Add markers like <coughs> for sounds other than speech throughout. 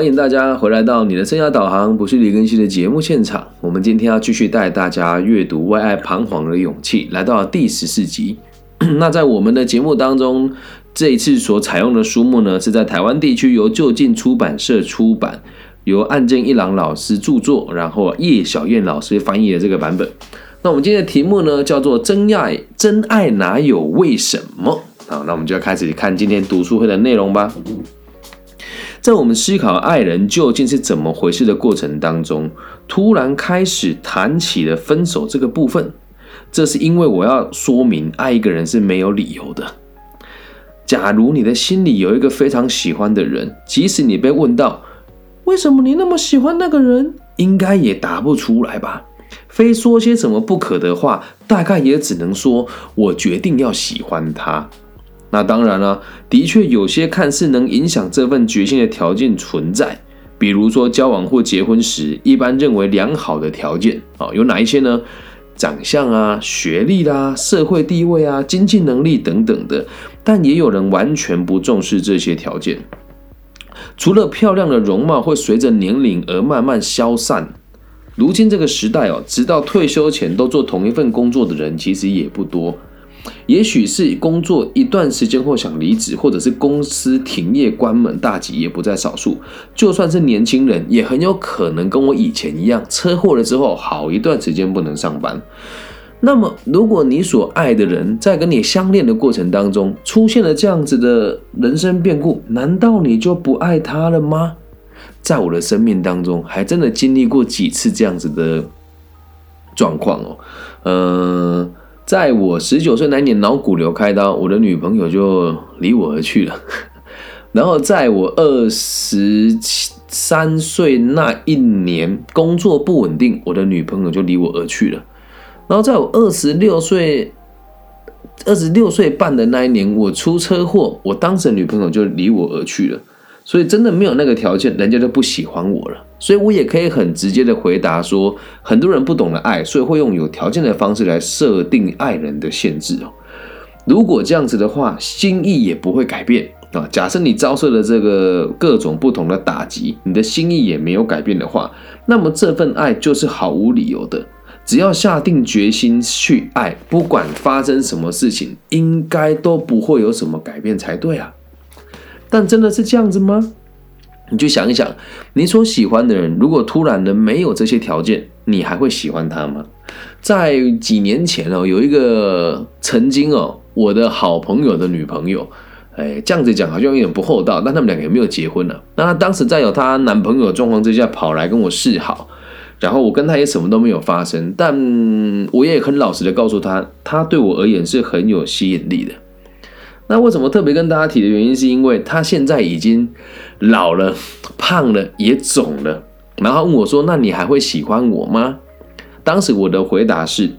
欢迎大家回来到你的生涯导航，不是李根熙的节目现场。我们今天要继续带大家阅读《为爱彷徨的勇气》，来到第十四集。<clears throat> 那在我们的节目当中，这一次所采用的书目呢，是在台湾地区由就近出版社出版，由岸见一郎老师著作，然后叶小燕老师翻译的这个版本。那我们今天的题目呢，叫做“真爱真爱哪有为什么”。好，那我们就要开始看今天读书会的内容吧。在我们思考爱人究竟是怎么回事的过程当中，突然开始谈起了分手这个部分。这是因为我要说明，爱一个人是没有理由的。假如你的心里有一个非常喜欢的人，即使你被问到为什么你那么喜欢那个人，应该也答不出来吧？非说些什么不可的话，大概也只能说我决定要喜欢他。那当然了，的确有些看似能影响这份决心的条件存在，比如说交往或结婚时一般认为良好的条件啊，有哪一些呢？长相啊、学历啦、社会地位啊、经济能力等等的。但也有人完全不重视这些条件。除了漂亮的容貌会随着年龄而慢慢消散，如今这个时代哦，直到退休前都做同一份工作的人其实也不多。也许是工作一段时间后想离职，或者是公司停业关门大吉也不在少数。就算是年轻人，也很有可能跟我以前一样，车祸了之后好一段时间不能上班。那么，如果你所爱的人在跟你相恋的过程当中出现了这样子的人生变故，难道你就不爱他了吗？在我的生命当中，还真的经历过几次这样子的状况哦，嗯。在我十九岁那年脑骨瘤开刀，我的女朋友就离我而去了。<laughs> 然后在我二十三岁那一年，工作不稳定，我的女朋友就离我而去了。然后在我二十六岁、二十六岁半的那一年，我出车祸，我当时的女朋友就离我而去了。所以真的没有那个条件，人家就不喜欢我了。所以我也可以很直接的回答说，很多人不懂得爱，所以会用有条件的方式来设定爱人的限制哦。如果这样子的话，心意也不会改变啊。假设你遭受了这个各种不同的打击，你的心意也没有改变的话，那么这份爱就是毫无理由的。只要下定决心去爱，不管发生什么事情，应该都不会有什么改变才对啊。但真的是这样子吗？你就想一想，你所喜欢的人，如果突然的没有这些条件，你还会喜欢他吗？在几年前哦，有一个曾经哦，我的好朋友的女朋友，哎，这样子讲好像有点不厚道，但他们两个也没有结婚呢。那她当时在有她男朋友的状况之下，跑来跟我示好，然后我跟她也什么都没有发生，但我也很老实的告诉她，她对我而言是很有吸引力的。那为什么特别跟大家提的原因，是因为他现在已经老了、胖了、也肿了，然后问我说：“那你还会喜欢我吗？”当时我的回答是：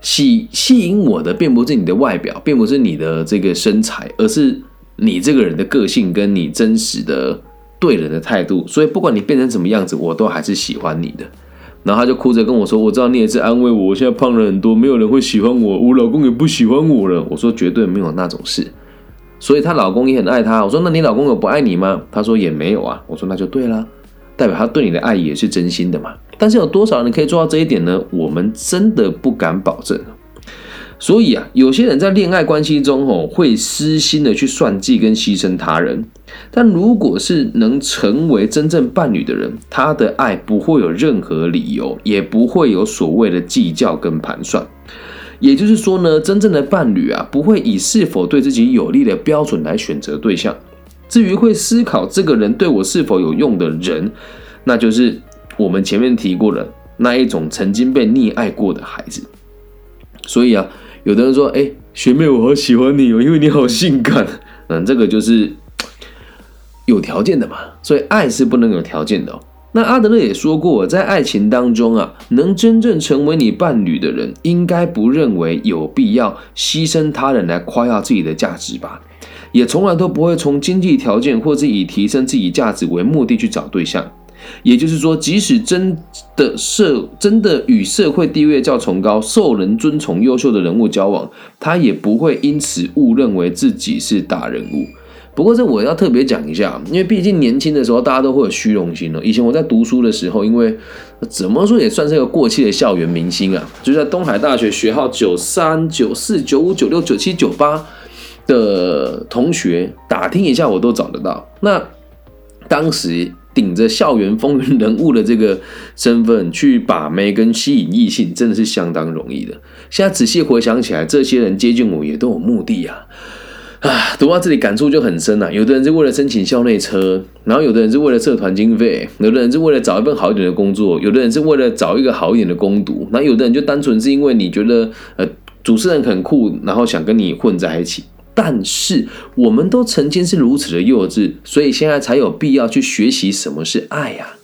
吸吸引我的并不是你的外表，并不是你的这个身材，而是你这个人的个性跟你真实的对人的态度。所以不管你变成什么样子，我都还是喜欢你的。然后他就哭着跟我说：“我知道你也是安慰我，我现在胖了很多，没有人会喜欢我，我老公也不喜欢我了。”我说：“绝对没有那种事。”所以她老公也很爱她。我说：“那你老公有不爱你吗？”她说：“也没有啊。”我说：“那就对了，代表他对你的爱也是真心的嘛。”但是有多少人可以做到这一点呢？我们真的不敢保证。所以啊，有些人在恋爱关系中哦，会私心的去算计跟牺牲他人。但如果是能成为真正伴侣的人，他的爱不会有任何理由，也不会有所谓的计较跟盘算。也就是说呢，真正的伴侣啊，不会以是否对自己有利的标准来选择对象。至于会思考这个人对我是否有用的人，那就是我们前面提过的那一种曾经被溺爱过的孩子。所以啊。有的人说：“哎，学妹，我好喜欢你哦，因为你好性感。”嗯，这个就是 <tsk> 有条件的嘛，所以爱是不能有条件的。那阿德勒也说过，在爱情当中啊，能真正成为你伴侣的人，应该不认为有必要牺牲他人来夸耀自己的价值吧？也从来都不会从经济条件或是以提升自己价值为目的去找对象。也就是说，即使真的社真的与社会地位较崇高、受人尊崇、优秀的人物交往，他也不会因此误认为自己是大人物。不过这我要特别讲一下，因为毕竟年轻的时候大家都会有虚荣心哦。以前我在读书的时候，因为怎么说也算是一个过气的校园明星啊，就在东海大学学号九三、九四、九五、九六、九七、九八的同学，打听一下我都找得到。那当时顶着校园风云人物的这个身份去把妹跟吸引异性，真的是相当容易的。现在仔细回想起来，这些人接近我也都有目的啊。啊，读到这里感触就很深了。有的人是为了申请校内车，然后有的人是为了社团经费，有的人是为了找一份好一点的工作，有的人是为了找一个好一点的攻读，那有的人就单纯是因为你觉得呃主持人很酷，然后想跟你混在一起。但是我们都曾经是如此的幼稚，所以现在才有必要去学习什么是爱呀。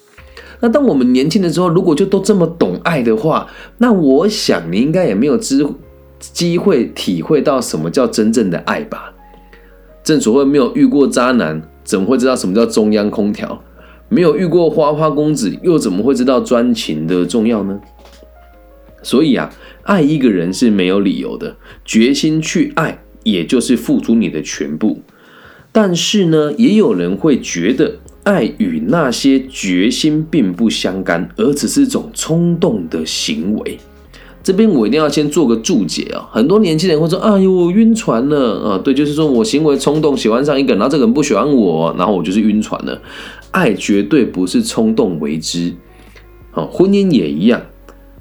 那当我们年轻的时候，如果就都这么懂爱的话，那我想你应该也没有机机会体会到什么叫真正的爱吧。正所谓没有遇过渣男，怎么会知道什么叫中央空调？没有遇过花花公子，又怎么会知道专情的重要呢？所以啊，爱一个人是没有理由的，决心去爱，也就是付出你的全部。但是呢，也有人会觉得，爱与那些决心并不相干，而只是一种冲动的行为。这边我一定要先做个注解啊！很多年轻人会说：“哎呦，晕船了啊！”对，就是说我行为冲动，喜欢上一个，然后这个人不喜欢我，然后我就是晕船了。爱绝对不是冲动为之，啊，婚姻也一样。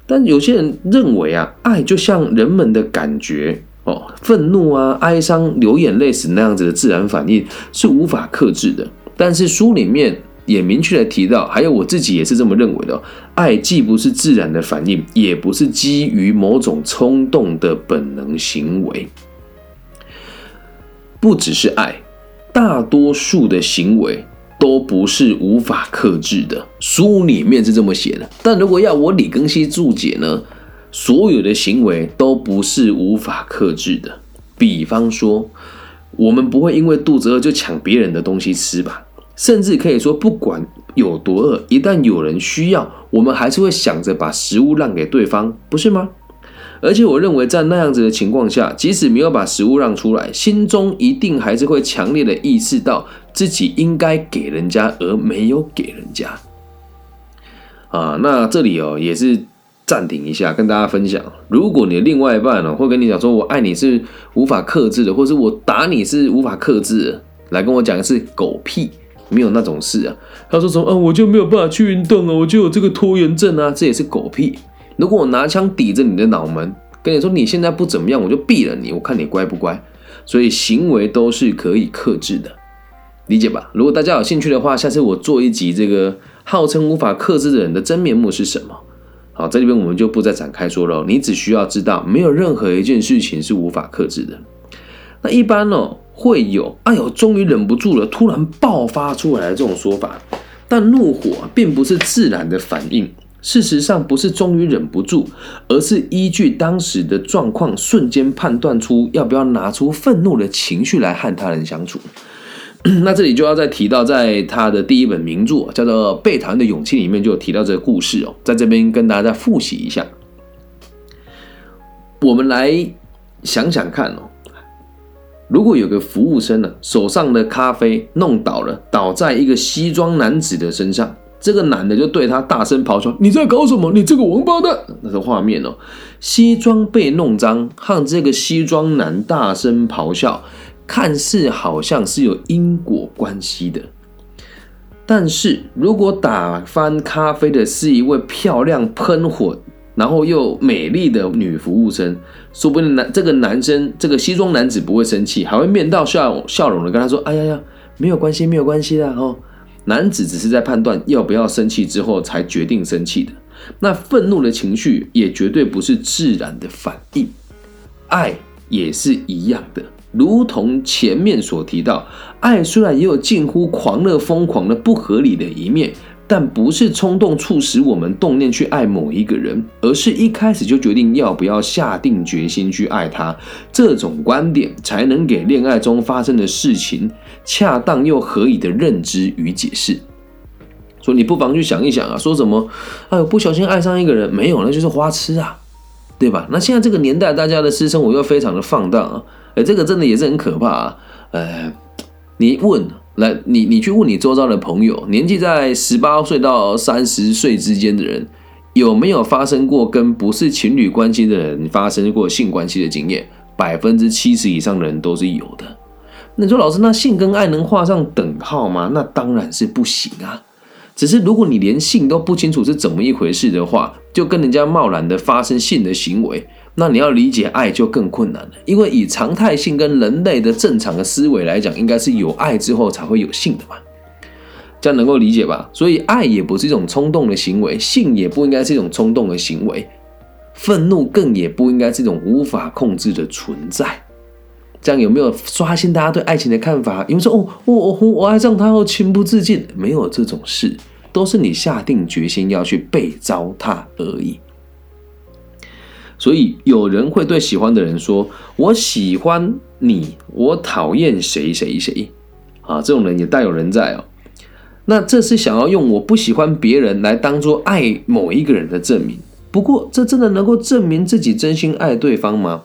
但有些人认为啊，爱就像人们的感觉哦，愤怒啊、哀伤、流眼泪时那样子的自然反应是无法克制的。但是书里面。也明确的提到，还有我自己也是这么认为的。爱既不是自然的反应，也不是基于某种冲动的本能行为。不只是爱，大多数的行为都不是无法克制的。书里面是这么写的，但如果要我李庚希注解呢？所有的行为都不是无法克制的。比方说，我们不会因为肚子饿就抢别人的东西吃吧？甚至可以说，不管有多饿，一旦有人需要，我们还是会想着把食物让给对方，不是吗？而且我认为，在那样子的情况下，即使没有把食物让出来，心中一定还是会强烈的意识到自己应该给人家，而没有给人家。啊，那这里哦，也是暂停一下，跟大家分享：如果你的另外一半呢，会跟你讲说“我爱你”是无法克制的，或是我打你是无法克制的，来跟我讲的是狗屁。没有那种事啊！他说什么啊？我就没有办法去运动啊，我就有这个拖延症啊，这也是狗屁。如果我拿枪抵着你的脑门，跟你说你现在不怎么样，我就毙了你，我看你乖不乖。所以行为都是可以克制的，理解吧？如果大家有兴趣的话，下次我做一集这个号称无法克制的人的真面目是什么？好，在这边我们就不再展开说了。你只需要知道，没有任何一件事情是无法克制的。那一般呢？会有哎呦，终于忍不住了，突然爆发出来的这种说法，但怒火并不是自然的反应。事实上，不是终于忍不住，而是依据当时的状况，瞬间判断出要不要拿出愤怒的情绪来和他人相处。<clears throat> 那这里就要再提到，在他的第一本名著叫做《被讨厌的勇气》里面，就有提到这个故事哦。在这边跟大家再复习一下，我们来想想看哦。如果有个服务生呢，手上的咖啡弄倒了，倒在一个西装男子的身上，这个男的就对他大声咆哮：“你在搞什么？你这个王八蛋！”那个画面哦，西装被弄脏，和这个西装男大声咆哮，看似好像是有因果关系的。但是如果打翻咖啡的是一位漂亮喷火。然后又美丽的女服务生，说不定男这个男生这个西装男子不会生气，还会面带笑笑容的跟他说：“哎呀呀，没有关系，没有关系的哦。”男子只是在判断要不要生气之后才决定生气的。那愤怒的情绪也绝对不是自然的反应，爱也是一样的。如同前面所提到，爱虽然也有近乎狂热、疯狂的不合理的一面。但不是冲动促使我们动念去爱某一个人，而是一开始就决定要不要下定决心去爱他。这种观点才能给恋爱中发生的事情恰当又合理的认知与解释。所以你不妨去想一想啊，说什么？哎呦，不小心爱上一个人，没有，那就是花痴啊，对吧？那现在这个年代，大家的私生活又非常的放荡啊，哎，这个真的也是很可怕啊，呃。你问来，你你去问你周遭的朋友，年纪在十八岁到三十岁之间的人，有没有发生过跟不是情侣关系的人发生过性关系的经验？百分之七十以上的人都是有的。那你说老师，那性跟爱能画上等号吗？那当然是不行啊。只是如果你连性都不清楚是怎么一回事的话，就跟人家贸然的发生性的行为。那你要理解爱就更困难了，因为以常态性跟人类的正常的思维来讲，应该是有爱之后才会有性的嘛，这样能够理解吧？所以爱也不是一种冲动的行为，性也不应该是一种冲动的行为，愤怒更也不应该是一种无法控制的存在。这样有没有刷新大家对爱情的看法？有人说哦，我我我爱上他后情不自禁，没有这种事，都是你下定决心要去被糟蹋而已。所以有人会对喜欢的人说：“我喜欢你，我讨厌谁谁谁。”啊，这种人也大有人在哦。那这是想要用我不喜欢别人来当做爱某一个人的证明。不过，这真的能够证明自己真心爱对方吗？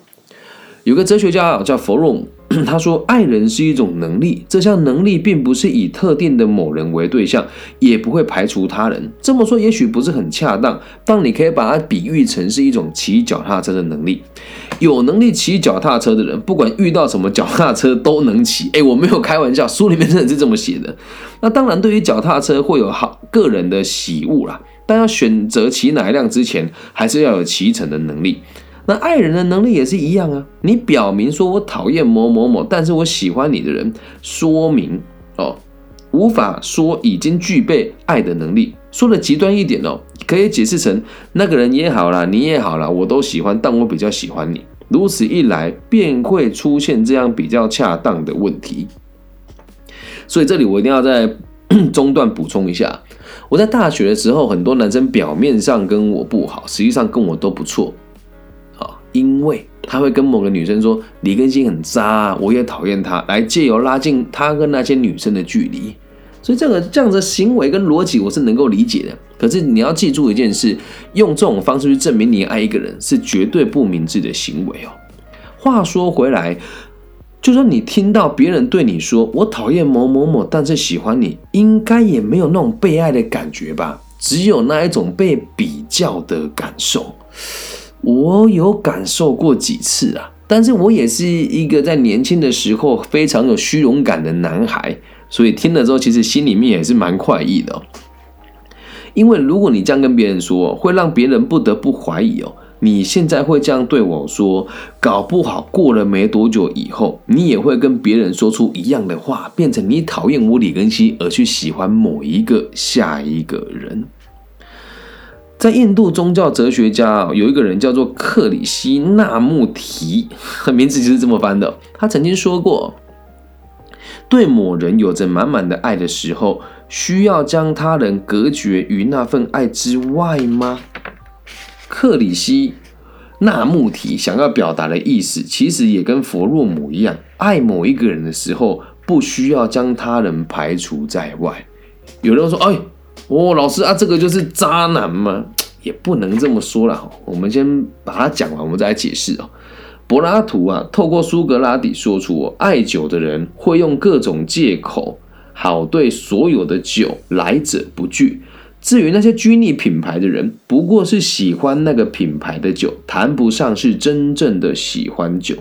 有个哲学家叫弗洛姆。<clears throat> 他说：“爱人是一种能力，这项能力并不是以特定的某人为对象，也不会排除他人。这么说也许不是很恰当，但你可以把它比喻成是一种骑脚踏车的能力。有能力骑脚踏车的人，不管遇到什么脚踏车都能骑。<laughs> 哎，我没有开玩笑，书里面真的是这么写的。那当然，对于脚踏车会有好个人的喜恶啦，但要选择骑哪一辆之前，还是要有骑乘的能力。”那爱人的能力也是一样啊！你表明说我讨厌某某某，但是我喜欢你的人，说明哦，无法说已经具备爱的能力。说的极端一点哦，可以解释成那个人也好啦，你也好啦，我都喜欢，但我比较喜欢你。如此一来，便会出现这样比较恰当的问题。所以这里我一定要在 <coughs> 中段补充一下：我在大学的时候，很多男生表面上跟我不好，实际上跟我都不错。因为他会跟某个女生说李根新很渣，我也讨厌他，来借由拉近他跟那些女生的距离。所以这个这样的行为跟逻辑我是能够理解的。可是你要记住一件事，用这种方式去证明你爱一个人是绝对不明智的行为哦。话说回来，就说你听到别人对你说我讨厌某某某，但是喜欢你，应该也没有那种被爱的感觉吧？只有那一种被比较的感受。我有感受过几次啊，但是我也是一个在年轻的时候非常有虚荣感的男孩，所以听了之后，其实心里面也是蛮快意的。哦因为如果你这样跟别人说，会让别人不得不怀疑哦，你现在会这样对我说，搞不好过了没多久以后，你也会跟别人说出一样的话，变成你讨厌我李根熙，而去喜欢某一个下一个人。在印度宗教哲学家，有一个人叫做克里希那穆提，<laughs> 名字就是这么翻的。他曾经说过，对某人有着满满的爱的时候，需要将他人隔绝于那份爱之外吗？克里希那穆提想要表达的意思，其实也跟佛洛姆一样，爱某一个人的时候，不需要将他人排除在外。有人说：“哎。”哦，老师啊，这个就是渣男吗？<tsk> 也不能这么说了。我们先把它讲完，我们再来解释哦。柏拉图啊，透过苏格拉底说出，爱酒的人会用各种借口，好对所有的酒来者不拒。至于那些拘泥品牌的人，不过是喜欢那个品牌的酒，谈不上是真正的喜欢酒。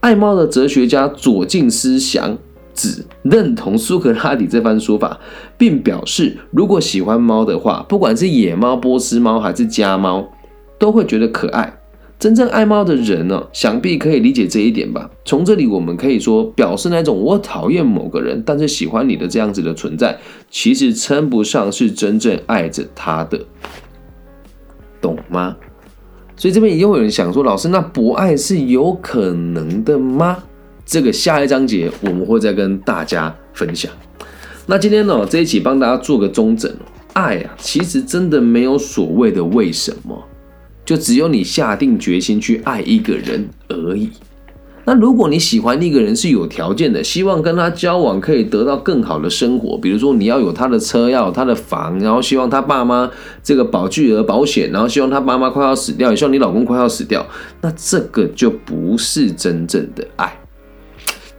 爱猫的哲学家左近思想。只认同苏格拉底这番说法，并表示，如果喜欢猫的话，不管是野猫、波斯猫还是家猫，都会觉得可爱。真正爱猫的人呢，想必可以理解这一点吧。从这里我们可以说，表示那种我讨厌某个人，但是喜欢你的这样子的存在，其实称不上是真正爱着他的，懂吗？所以这边也有人想说，老师，那不爱是有可能的吗？这个下一章节我们会再跟大家分享。那今天呢，这一期帮大家做个中诊。爱啊，其实真的没有所谓的为什么，就只有你下定决心去爱一个人而已。那如果你喜欢一个人是有条件的，希望跟他交往可以得到更好的生活，比如说你要有他的车，要有他的房，然后希望他爸妈这个保巨额保险，然后希望他妈妈快要死掉，也希望你老公快要死掉，那这个就不是真正的爱。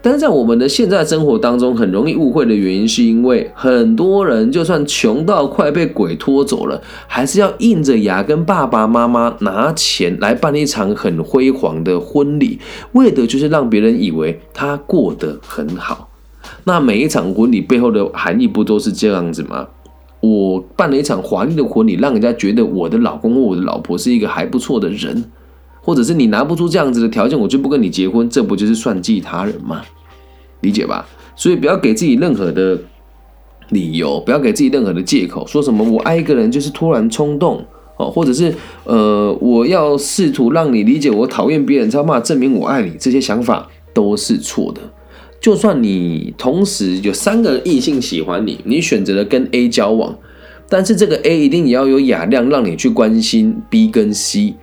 但是在我们的现在生活当中，很容易误会的原因，是因为很多人就算穷到快被鬼拖走了，还是要硬着牙跟爸爸妈妈拿钱来办一场很辉煌的婚礼，为的就是让别人以为他过得很好。那每一场婚礼背后的含义不都是这样子吗？我办了一场华丽的婚礼，让人家觉得我的老公或我的老婆是一个还不错的人。或者是你拿不出这样子的条件，我就不跟你结婚，这不就是算计他人吗？理解吧？所以不要给自己任何的理由，不要给自己任何的借口，说什么我爱一个人就是突然冲动哦，或者是呃，我要试图让你理解我讨厌别人，才有办法证明我爱你，这些想法都是错的。就算你同时有三个异性喜欢你，你选择了跟 A 交往，但是这个 A 一定也要有雅量，让你去关心 B 跟 C。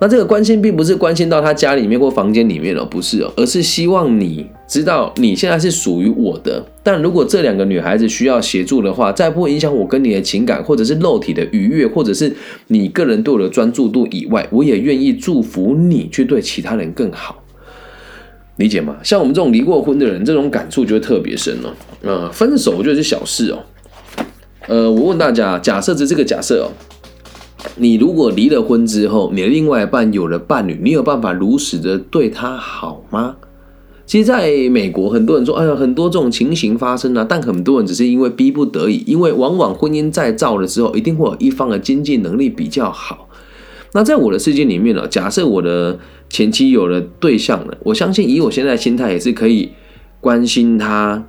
那这个关心并不是关心到他家里面或房间里面了，不是哦，而是希望你知道你现在是属于我的。但如果这两个女孩子需要协助的话，在不影响我跟你的情感，或者是肉体的愉悦，或者是你个人对我的专注度以外，我也愿意祝福你去对其他人更好，理解吗？像我们这种离过婚的人，这种感触就会特别深哦。呃，分手就是小事哦。呃，我问大家，假设是这个假设哦。你如果离了婚之后，你的另外一半有了伴侣，你有办法如实的对他好吗？其实，在美国，很多人说，哎呀，很多这种情形发生啊，但很多人只是因为逼不得已，因为往往婚姻再造了之后，一定会有一方的经济能力比较好。那在我的世界里面呢，假设我的前妻有了对象了，我相信以我现在心态，也是可以关心他。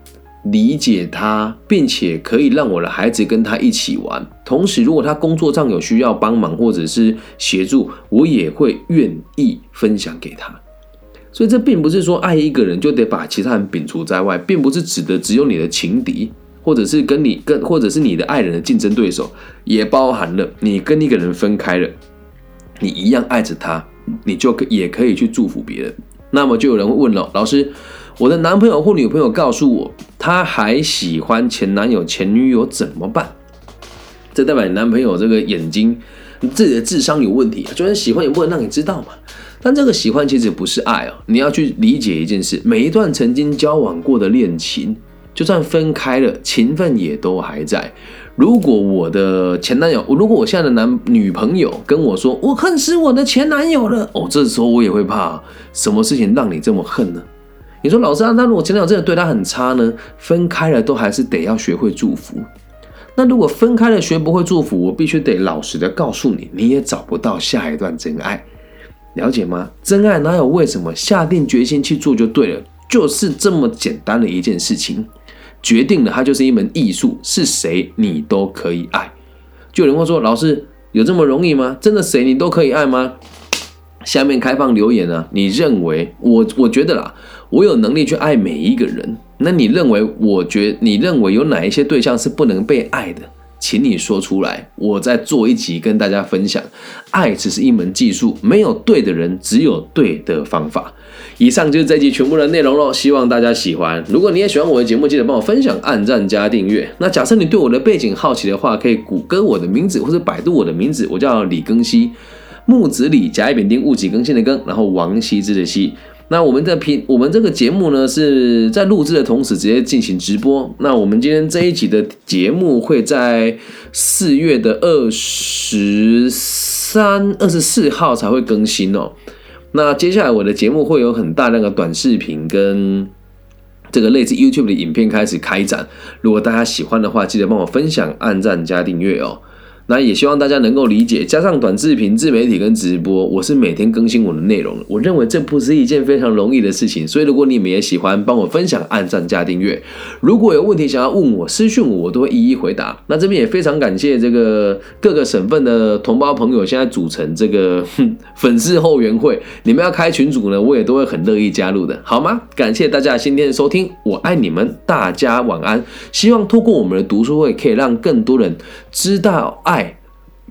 理解他，并且可以让我的孩子跟他一起玩。同时，如果他工作上有需要帮忙或者是协助，我也会愿意分享给他。所以，这并不是说爱一个人就得把其他人摒除在外，并不是指的只有你的情敌，或者是跟你跟或者是你的爱人的竞争对手，也包含了你跟一个人分开了，你一样爱着他，你就可也可以去祝福别人。那么，就有人会问了，老师。我的男朋友或女朋友告诉我，他还喜欢前男友、前女友怎么办？这代表你男朋友这个眼睛，自己的智商有问题啊！就算喜欢也不能让你知道嘛。但这个喜欢其实不是爱哦，你要去理解一件事：每一段曾经交往过的恋情，就算分开了，情分也都还在。如果我的前男友，如果我现在的男女朋友跟我说我恨死我的前男友了，哦，这时候我也会怕，什么事情让你这么恨呢？你说老师啊，那如果前男友真的对他很差呢？分开了都还是得要学会祝福。那如果分开了学不会祝福，我必须得老实的告诉你，你也找不到下一段真爱，了解吗？真爱哪有为什么？下定决心去做就对了，就是这么简单的一件事情，决定了它就是一门艺术，是谁你都可以爱。就有人会说，老师有这么容易吗？真的谁你都可以爱吗？下面开放留言啊，你认为我我觉得啦。我有能力去爱每一个人，那你认为？我觉你认为有哪一些对象是不能被爱的？请你说出来，我再做一集跟大家分享。爱只是一门技术，没有对的人，只有对的方法。以上就是这集全部的内容喽，希望大家喜欢。如果你也喜欢我的节目，记得帮我分享、按赞、加订阅。那假设你对我的背景好奇的话，可以谷歌我的名字或者百度我的名字，我叫李庚希，木子李，甲乙丙丁戊己庚辛的庚，然后王羲之的羲。那我们的频，我们这个节目呢是在录制的同时直接进行直播。那我们今天这一集的节目会在四月的二十三、二十四号才会更新哦。那接下来我的节目会有很大量的短视频跟这个类似 YouTube 的影片开始开展。如果大家喜欢的话，记得帮我分享、按赞、加订阅哦。那也希望大家能够理解，加上短视频、自媒体跟直播，我是每天更新我的内容。我认为这不是一件非常容易的事情，所以如果你们也喜欢，帮我分享、按赞、加订阅。如果有问题想要问我，私讯我，我都会一一回答。那这边也非常感谢这个各个省份的同胞朋友，现在组成这个 <laughs> 粉丝后援会，你们要开群组呢，我也都会很乐意加入的，好吗？感谢大家今天的收听，我爱你们，大家晚安。希望透过我们的读书会，可以让更多人知道爱。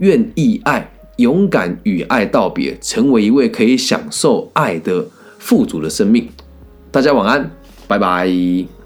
愿意爱，勇敢与爱道别，成为一位可以享受爱的富足的生命。大家晚安，拜拜。